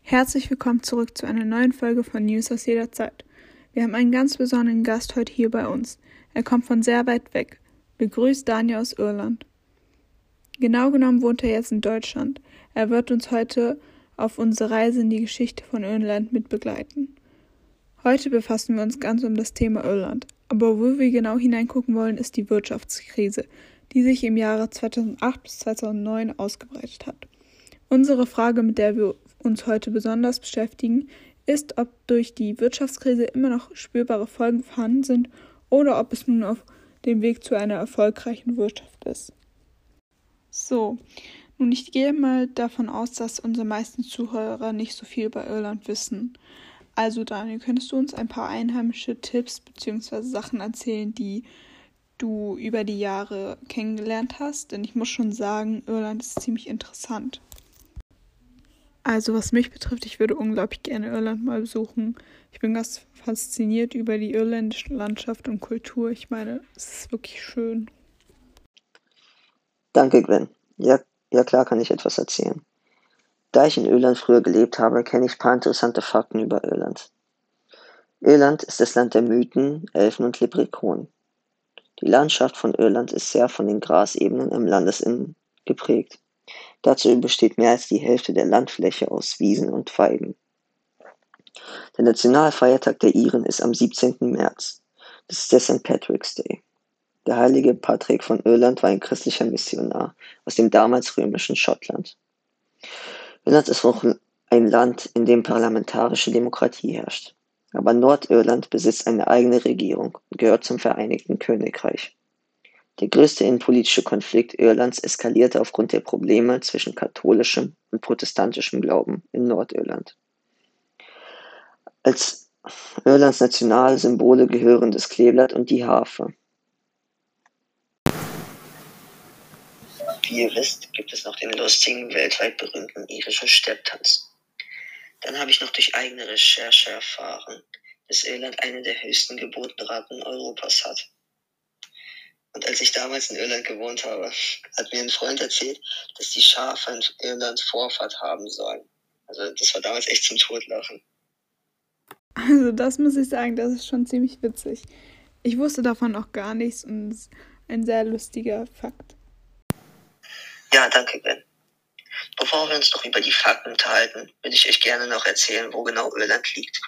Herzlich willkommen zurück zu einer neuen Folge von News aus jeder Zeit. Wir haben einen ganz besonderen Gast heute hier bei uns. Er kommt von sehr weit weg. Begrüßt Daniel aus Irland. Genau genommen wohnt er jetzt in Deutschland. Er wird uns heute auf unsere Reise in die Geschichte von Irland mitbegleiten. Heute befassen wir uns ganz um das Thema Irland. Aber wo wir genau hineingucken wollen, ist die Wirtschaftskrise, die sich im Jahre 2008 bis 2009 ausgebreitet hat. Unsere Frage, mit der wir uns heute besonders beschäftigen, ist, ob durch die Wirtschaftskrise immer noch spürbare Folgen vorhanden sind oder ob es nun auf dem Weg zu einer erfolgreichen Wirtschaft ist. So, nun ich gehe mal davon aus, dass unsere meisten Zuhörer nicht so viel über Irland wissen. Also Daniel, könntest du uns ein paar einheimische Tipps bzw. Sachen erzählen, die du über die Jahre kennengelernt hast? Denn ich muss schon sagen, Irland ist ziemlich interessant. Also was mich betrifft, ich würde unglaublich gerne Irland mal besuchen. Ich bin ganz fasziniert über die irländische Landschaft und Kultur. Ich meine, es ist wirklich schön. Danke, Gwen. Ja, ja klar kann ich etwas erzählen. Da ich in Irland früher gelebt habe, kenne ich ein paar interessante Fakten über Irland. Irland ist das Land der Mythen, Elfen und Leprechaunen. Die Landschaft von Irland ist sehr von den Grasebenen im Landesinneren geprägt. Dazu besteht mehr als die Hälfte der Landfläche aus Wiesen und Weiden. Der Nationalfeiertag der Iren ist am 17. März. Das ist der St. Patrick's Day. Der heilige Patrick von Irland war ein christlicher Missionar aus dem damals römischen Schottland. Irland ist auch ein Land, in dem parlamentarische Demokratie herrscht. Aber Nordirland besitzt eine eigene Regierung und gehört zum Vereinigten Königreich. Der größte innenpolitische Konflikt Irlands eskalierte aufgrund der Probleme zwischen katholischem und protestantischem Glauben in Nordirland. Als Irlands Nationalsymbole gehören das Kleeblatt und die Harfe. Wie ihr wisst, gibt es noch den lustigen, weltweit berühmten irischen Stepptanz. Dann habe ich noch durch eigene Recherche erfahren, dass Irland eine der höchsten Geburtenraten Europas hat. Und als ich damals in Irland gewohnt habe, hat mir ein Freund erzählt, dass die Schafe in Irland Vorfahrt haben sollen. Also das war damals echt zum Totlachen. Also das muss ich sagen, das ist schon ziemlich witzig. Ich wusste davon auch gar nichts und es ist ein sehr lustiger Fakt. Ja, danke, Ben. Bevor wir uns noch über die Fakten unterhalten, würde ich euch gerne noch erzählen, wo genau Irland liegt.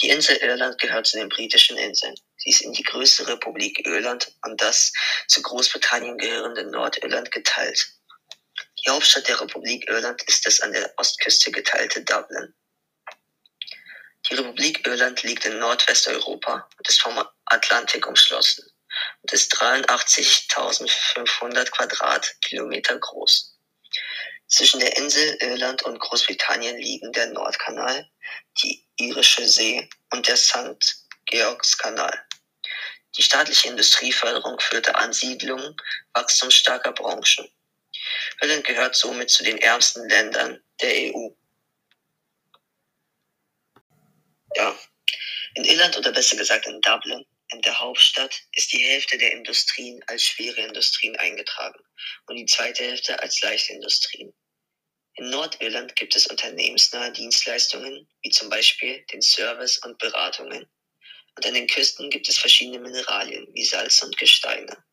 Die Insel Irland gehört zu den britischen Inseln. Sie ist in die größte Republik Irland und das zu Großbritannien gehörende Nordirland geteilt. Die Hauptstadt der Republik Irland ist das an der Ostküste geteilte Dublin. Die Republik Irland liegt in Nordwesteuropa und ist vom Atlantik umschlossen und ist 83.500 Quadratkilometer groß. Zwischen der Insel Irland und Großbritannien liegen der Nordkanal, die Irische See und der St. Georgskanal. Die staatliche Industrieförderung führte Ansiedlungen wachstumsstarker Branchen. Irland gehört somit zu den ärmsten Ländern der EU. Ja, in Irland oder besser gesagt in Dublin in der Hauptstadt ist die Hälfte der Industrien als schwere Industrien eingetragen und die zweite Hälfte als leichte Industrien. In Nordirland gibt es unternehmensnahe Dienstleistungen, wie zum Beispiel den Service und Beratungen. Und an den Küsten gibt es verschiedene Mineralien, wie Salz und Gesteine.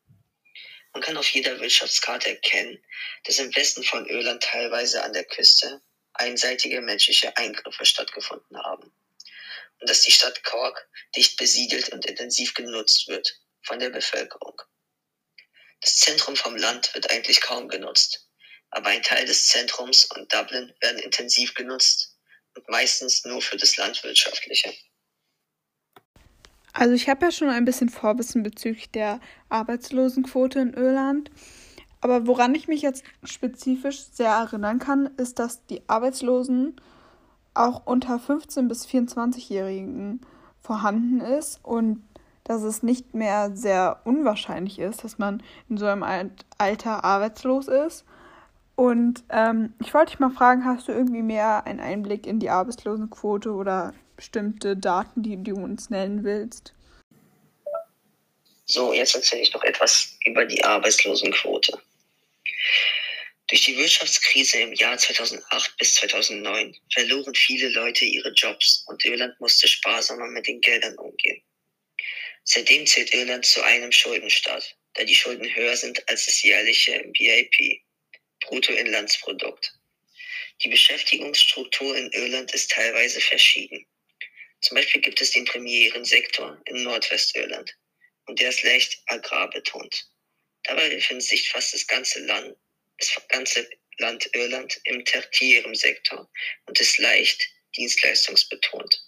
Man kann auf jeder Wirtschaftskarte erkennen, dass im Westen von Irland teilweise an der Küste einseitige menschliche Eingriffe stattgefunden haben dass die Stadt Cork dicht besiedelt und intensiv genutzt wird von der Bevölkerung. Das Zentrum vom Land wird eigentlich kaum genutzt, aber ein Teil des Zentrums und Dublin werden intensiv genutzt und meistens nur für das Landwirtschaftliche. Also ich habe ja schon ein bisschen Vorwissen bezüglich der Arbeitslosenquote in Irland. Aber woran ich mich jetzt spezifisch sehr erinnern kann, ist, dass die Arbeitslosen auch unter 15 bis 24-Jährigen vorhanden ist und dass es nicht mehr sehr unwahrscheinlich ist, dass man in so einem Alter arbeitslos ist. Und ähm, ich wollte dich mal fragen, hast du irgendwie mehr einen Einblick in die Arbeitslosenquote oder bestimmte Daten, die du uns nennen willst? So, jetzt erzähle ich noch etwas über die Arbeitslosenquote. Durch die Wirtschaftskrise im Jahr 2008 bis 2009 verloren viele Leute ihre Jobs und Irland musste sparsamer mit den Geldern umgehen. Seitdem zählt Irland zu einem Schuldenstaat, da die Schulden höher sind als das jährliche BIP, Bruttoinlandsprodukt. Die Beschäftigungsstruktur in Irland ist teilweise verschieden. Zum Beispiel gibt es den primären Sektor in Nordwestirland und der ist leicht agrarbetont. Dabei befindet sich fast das ganze Land das ganze Land Irland im tertiären Sektor und ist leicht dienstleistungsbetont.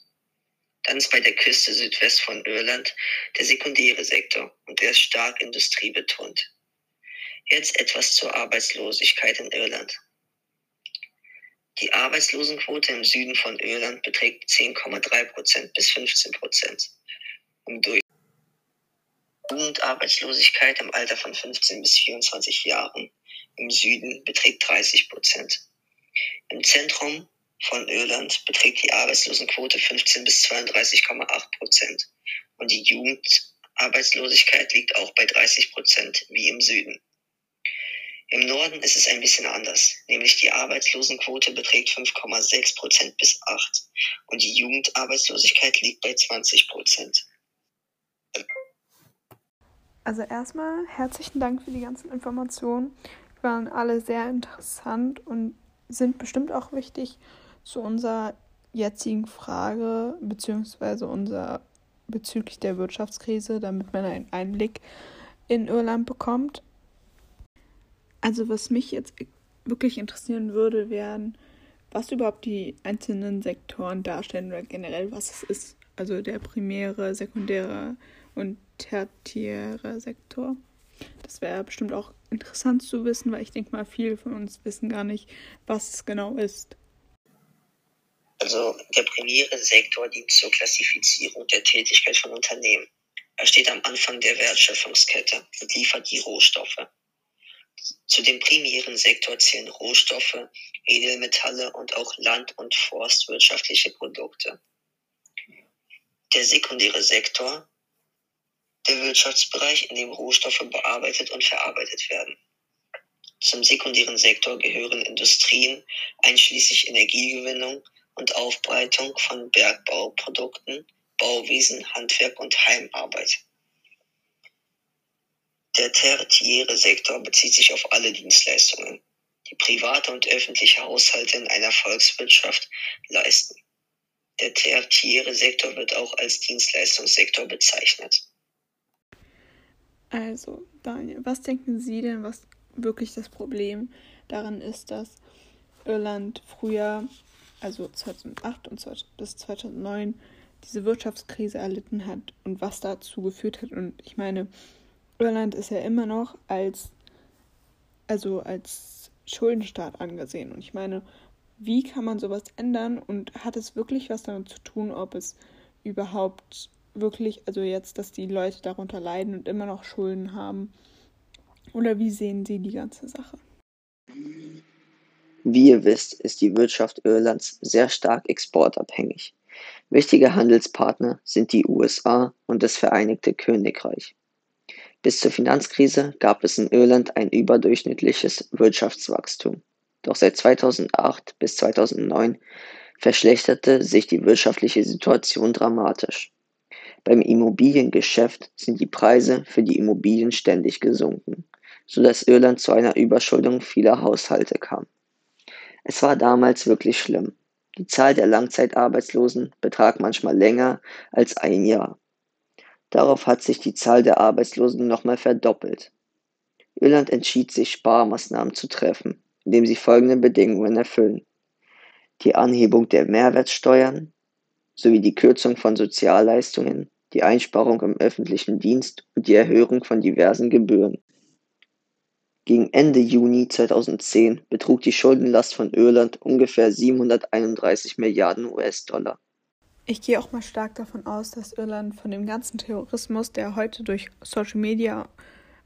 Dann ist bei der Küste Südwest von Irland der sekundäre Sektor und der ist stark industriebetont. Jetzt etwas zur Arbeitslosigkeit in Irland. Die Arbeitslosenquote im Süden von Irland beträgt 10,3 Prozent bis 15 Prozent. Im Jugendarbeitslosigkeit im Alter von 15 bis 24 Jahren im Süden beträgt 30 Prozent. Im Zentrum von Irland beträgt die Arbeitslosenquote 15 bis 32,8 Prozent und die Jugendarbeitslosigkeit liegt auch bei 30 Prozent wie im Süden. Im Norden ist es ein bisschen anders, nämlich die Arbeitslosenquote beträgt 5,6 Prozent bis 8% und die Jugendarbeitslosigkeit liegt bei 20 Prozent. Also erstmal herzlichen Dank für die ganzen Informationen waren alle sehr interessant und sind bestimmt auch wichtig zu unserer jetzigen Frage beziehungsweise unser bezüglich der Wirtschaftskrise, damit man einen Einblick in Irland bekommt. Also was mich jetzt wirklich interessieren würde, wären, was überhaupt die einzelnen Sektoren darstellen oder generell was es ist. Also der primäre, sekundäre und tertiäre Sektor. Das wäre bestimmt auch interessant zu wissen, weil ich denke mal, viele von uns wissen gar nicht, was es genau ist. Also der primäre Sektor dient zur Klassifizierung der Tätigkeit von Unternehmen. Er steht am Anfang der Wertschöpfungskette und liefert die Rohstoffe. Zu dem primären Sektor zählen Rohstoffe, Edelmetalle und auch land- und forstwirtschaftliche Produkte. Der sekundäre Sektor der Wirtschaftsbereich, in dem Rohstoffe bearbeitet und verarbeitet werden. Zum sekundären Sektor gehören Industrien einschließlich Energiegewinnung und Aufbereitung von Bergbauprodukten, Bauwesen, Handwerk und Heimarbeit. Der tertiäre Sektor bezieht sich auf alle Dienstleistungen, die private und öffentliche Haushalte in einer Volkswirtschaft leisten. Der tertiäre Sektor wird auch als Dienstleistungssektor bezeichnet. Also, Daniel, was denken Sie denn, was wirklich das Problem daran ist, dass Irland früher, also 2008 und bis 2009, diese Wirtschaftskrise erlitten hat und was dazu geführt hat? Und ich meine, Irland ist ja immer noch als, also als Schuldenstaat angesehen. Und ich meine, wie kann man sowas ändern und hat es wirklich was damit zu tun, ob es überhaupt wirklich, also jetzt, dass die Leute darunter leiden und immer noch Schulden haben? Oder wie sehen Sie die ganze Sache? Wie ihr wisst, ist die Wirtschaft Irlands sehr stark exportabhängig. Wichtige Handelspartner sind die USA und das Vereinigte Königreich. Bis zur Finanzkrise gab es in Irland ein überdurchschnittliches Wirtschaftswachstum. Doch seit 2008 bis 2009 verschlechterte sich die wirtschaftliche Situation dramatisch. Beim Immobiliengeschäft sind die Preise für die Immobilien ständig gesunken, so dass Irland zu einer Überschuldung vieler Haushalte kam. Es war damals wirklich schlimm. Die Zahl der Langzeitarbeitslosen betrag manchmal länger als ein Jahr. Darauf hat sich die Zahl der Arbeitslosen nochmal verdoppelt. Irland entschied sich, Sparmaßnahmen zu treffen, indem sie folgende Bedingungen erfüllen. Die Anhebung der Mehrwertsteuern sowie die Kürzung von Sozialleistungen die Einsparung im öffentlichen Dienst und die Erhöhung von diversen Gebühren. Gegen Ende Juni 2010 betrug die Schuldenlast von Irland ungefähr 731 Milliarden US-Dollar. Ich gehe auch mal stark davon aus, dass Irland von dem ganzen Terrorismus, der heute durch Social Media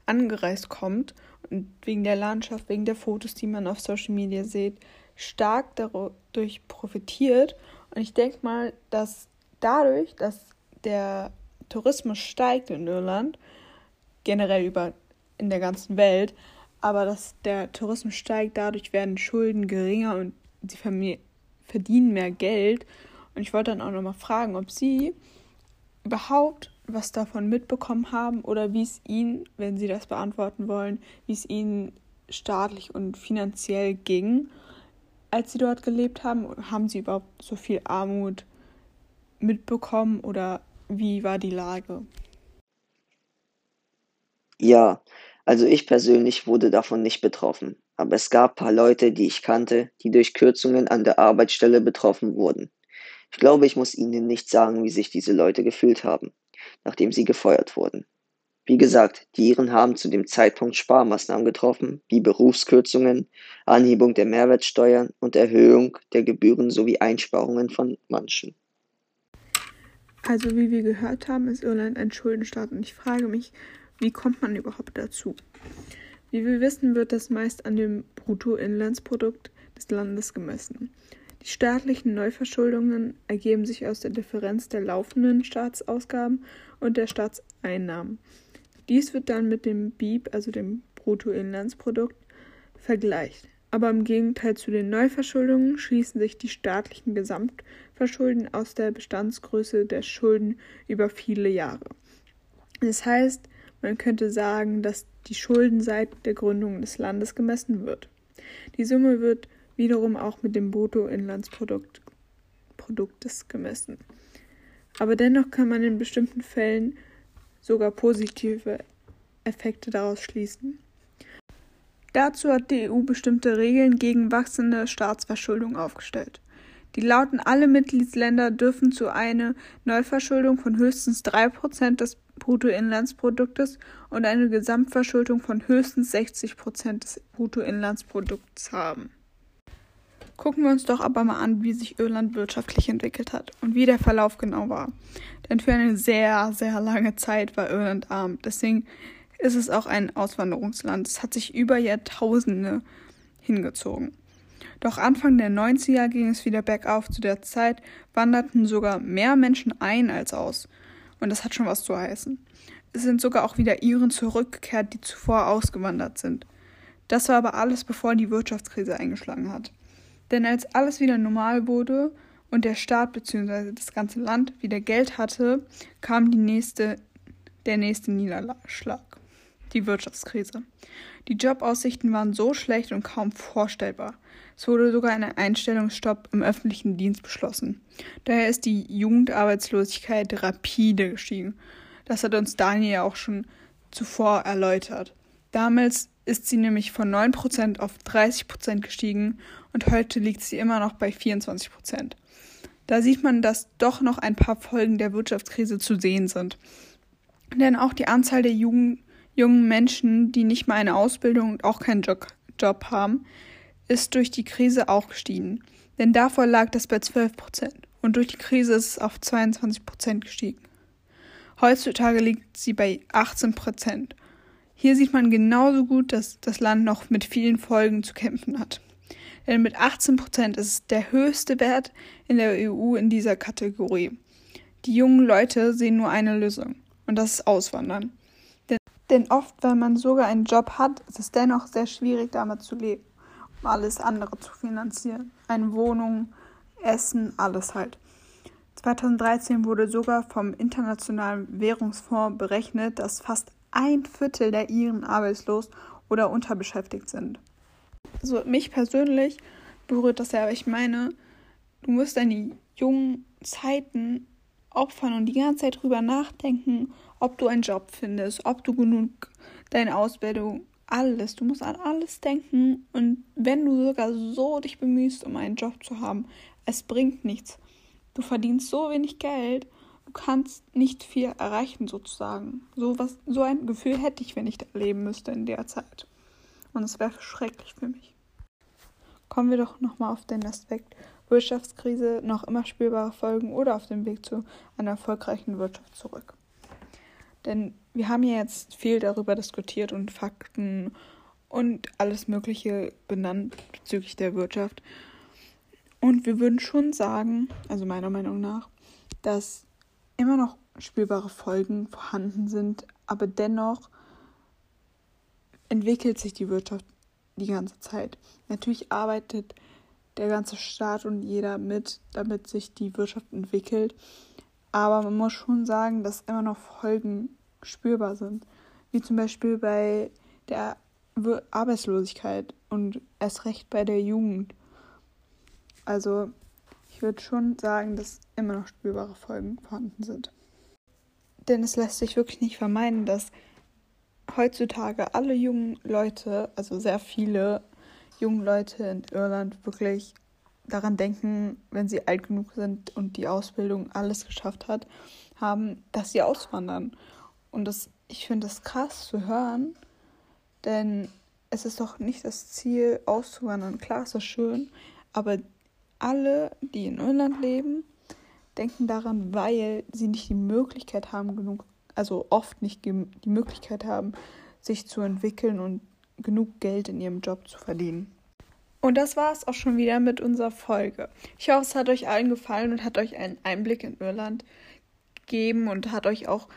angereist kommt und wegen der Landschaft, wegen der Fotos, die man auf Social Media sieht, stark dadurch profitiert. Und ich denke mal, dass dadurch, dass der Tourismus steigt in Irland, generell über in der ganzen Welt, aber dass der Tourismus steigt, dadurch werden Schulden geringer und sie verdienen mehr Geld. Und ich wollte dann auch nochmal fragen, ob Sie überhaupt was davon mitbekommen haben oder wie es Ihnen, wenn Sie das beantworten wollen, wie es Ihnen staatlich und finanziell ging, als Sie dort gelebt haben. Haben Sie überhaupt so viel Armut mitbekommen oder wie war die Lage? Ja, also ich persönlich wurde davon nicht betroffen, aber es gab paar Leute, die ich kannte, die durch Kürzungen an der Arbeitsstelle betroffen wurden. Ich glaube, ich muss Ihnen nicht sagen, wie sich diese Leute gefühlt haben, nachdem sie gefeuert wurden. Wie gesagt, die Iren haben zu dem Zeitpunkt Sparmaßnahmen getroffen, wie Berufskürzungen, Anhebung der Mehrwertsteuern und Erhöhung der Gebühren sowie Einsparungen von manchen. Also wie wir gehört haben, ist Irland ein Schuldenstaat und ich frage mich, wie kommt man überhaupt dazu? Wie wir wissen, wird das meist an dem Bruttoinlandsprodukt des Landes gemessen. Die staatlichen Neuverschuldungen ergeben sich aus der Differenz der laufenden Staatsausgaben und der Staatseinnahmen. Dies wird dann mit dem BIP, also dem Bruttoinlandsprodukt, vergleicht. Aber im Gegenteil zu den Neuverschuldungen schließen sich die staatlichen Gesamtverschulden aus der Bestandsgröße der Schulden über viele Jahre. Das heißt, man könnte sagen, dass die Schulden seit der Gründung des Landes gemessen wird. Die Summe wird wiederum auch mit dem Bruttoinlandsprodukt Produktes gemessen. Aber dennoch kann man in bestimmten Fällen sogar positive Effekte daraus schließen. Dazu hat die EU bestimmte Regeln gegen wachsende Staatsverschuldung aufgestellt. Die lauten, alle Mitgliedsländer dürfen zu einer Neuverschuldung von höchstens 3% des Bruttoinlandsproduktes und eine Gesamtverschuldung von höchstens 60% des Bruttoinlandsprodukts haben. Gucken wir uns doch aber mal an, wie sich Irland wirtschaftlich entwickelt hat und wie der Verlauf genau war. Denn für eine sehr, sehr lange Zeit war Irland arm. Deswegen ist es auch ein Auswanderungsland. Es hat sich über Jahrtausende hingezogen. Doch Anfang der 90er ging es wieder bergauf. Zu der Zeit wanderten sogar mehr Menschen ein als aus. Und das hat schon was zu heißen. Es sind sogar auch wieder Iren zurückgekehrt, die zuvor ausgewandert sind. Das war aber alles, bevor die Wirtschaftskrise eingeschlagen hat. Denn als alles wieder normal wurde und der Staat bzw. das ganze Land wieder Geld hatte, kam die nächste, der nächste Niederschlag, die Wirtschaftskrise. Die Jobaussichten waren so schlecht und kaum vorstellbar. Es wurde sogar ein Einstellungsstopp im öffentlichen Dienst beschlossen. Daher ist die Jugendarbeitslosigkeit rapide gestiegen. Das hat uns Daniel auch schon zuvor erläutert. Damals ist sie nämlich von 9% auf 30% gestiegen und heute liegt sie immer noch bei 24%. Da sieht man, dass doch noch ein paar Folgen der Wirtschaftskrise zu sehen sind. Denn auch die Anzahl der jungen, jungen Menschen, die nicht mal eine Ausbildung und auch keinen Job, Job haben, ist durch die Krise auch gestiegen. Denn davor lag das bei 12% und durch die Krise ist es auf 22% gestiegen. Heutzutage liegt sie bei 18% hier sieht man genauso gut, dass das Land noch mit vielen Folgen zu kämpfen hat. Denn mit 18 Prozent ist es der höchste Wert in der EU in dieser Kategorie. Die jungen Leute sehen nur eine Lösung und das ist Auswandern. Denn, oft, wenn man sogar einen Job hat, ist es dennoch sehr schwierig, damit zu leben, um alles andere zu finanzieren. Eine Wohnung, Essen, alles halt. 2013 wurde sogar vom Internationalen Währungsfonds berechnet, dass fast ein Viertel der Iren arbeitslos oder unterbeschäftigt sind. Also mich persönlich berührt das ja, aber ich meine, du musst deine jungen Zeiten opfern und die ganze Zeit drüber nachdenken, ob du einen Job findest, ob du genug deine Ausbildung, alles. Du musst an alles denken und wenn du sogar so dich bemühst, um einen Job zu haben, es bringt nichts. Du verdienst so wenig Geld du kannst nicht viel erreichen sozusagen. So, was, so ein Gefühl hätte ich, wenn ich da leben müsste in der Zeit. Und es wäre schrecklich für mich. Kommen wir doch nochmal auf den Aspekt Wirtschaftskrise, noch immer spürbare Folgen oder auf dem Weg zu einer erfolgreichen Wirtschaft zurück. Denn wir haben ja jetzt viel darüber diskutiert und Fakten und alles Mögliche benannt bezüglich der Wirtschaft. Und wir würden schon sagen, also meiner Meinung nach, dass immer noch spürbare Folgen vorhanden sind, aber dennoch entwickelt sich die Wirtschaft die ganze Zeit. Natürlich arbeitet der ganze Staat und jeder mit, damit sich die Wirtschaft entwickelt. Aber man muss schon sagen, dass immer noch Folgen spürbar sind. Wie zum Beispiel bei der Arbeitslosigkeit und erst recht bei der Jugend. Also ich würde schon sagen, dass immer noch spürbare Folgen vorhanden sind. Denn es lässt sich wirklich nicht vermeiden, dass heutzutage alle jungen Leute, also sehr viele junge Leute in Irland wirklich daran denken, wenn sie alt genug sind und die Ausbildung alles geschafft hat, haben, dass sie auswandern. Und das, ich finde das krass zu hören, denn es ist doch nicht das Ziel, auszuwandern. Klar ist das schön, aber alle, die in Irland leben, denken daran, weil sie nicht die Möglichkeit haben, genug, also oft nicht die Möglichkeit haben, sich zu entwickeln und genug Geld in ihrem Job zu verdienen. Und das war es auch schon wieder mit unserer Folge. Ich hoffe, es hat euch allen gefallen und hat euch einen Einblick in Irland gegeben und hat euch auch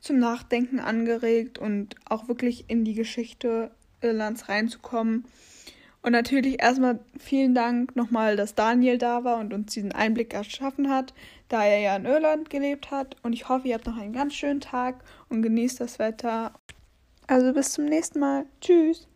zum Nachdenken angeregt und auch wirklich in die Geschichte Irlands reinzukommen. Und natürlich erstmal vielen Dank nochmal, dass Daniel da war und uns diesen Einblick erschaffen hat, da er ja in Irland gelebt hat. Und ich hoffe, ihr habt noch einen ganz schönen Tag und genießt das Wetter. Also bis zum nächsten Mal. Tschüss.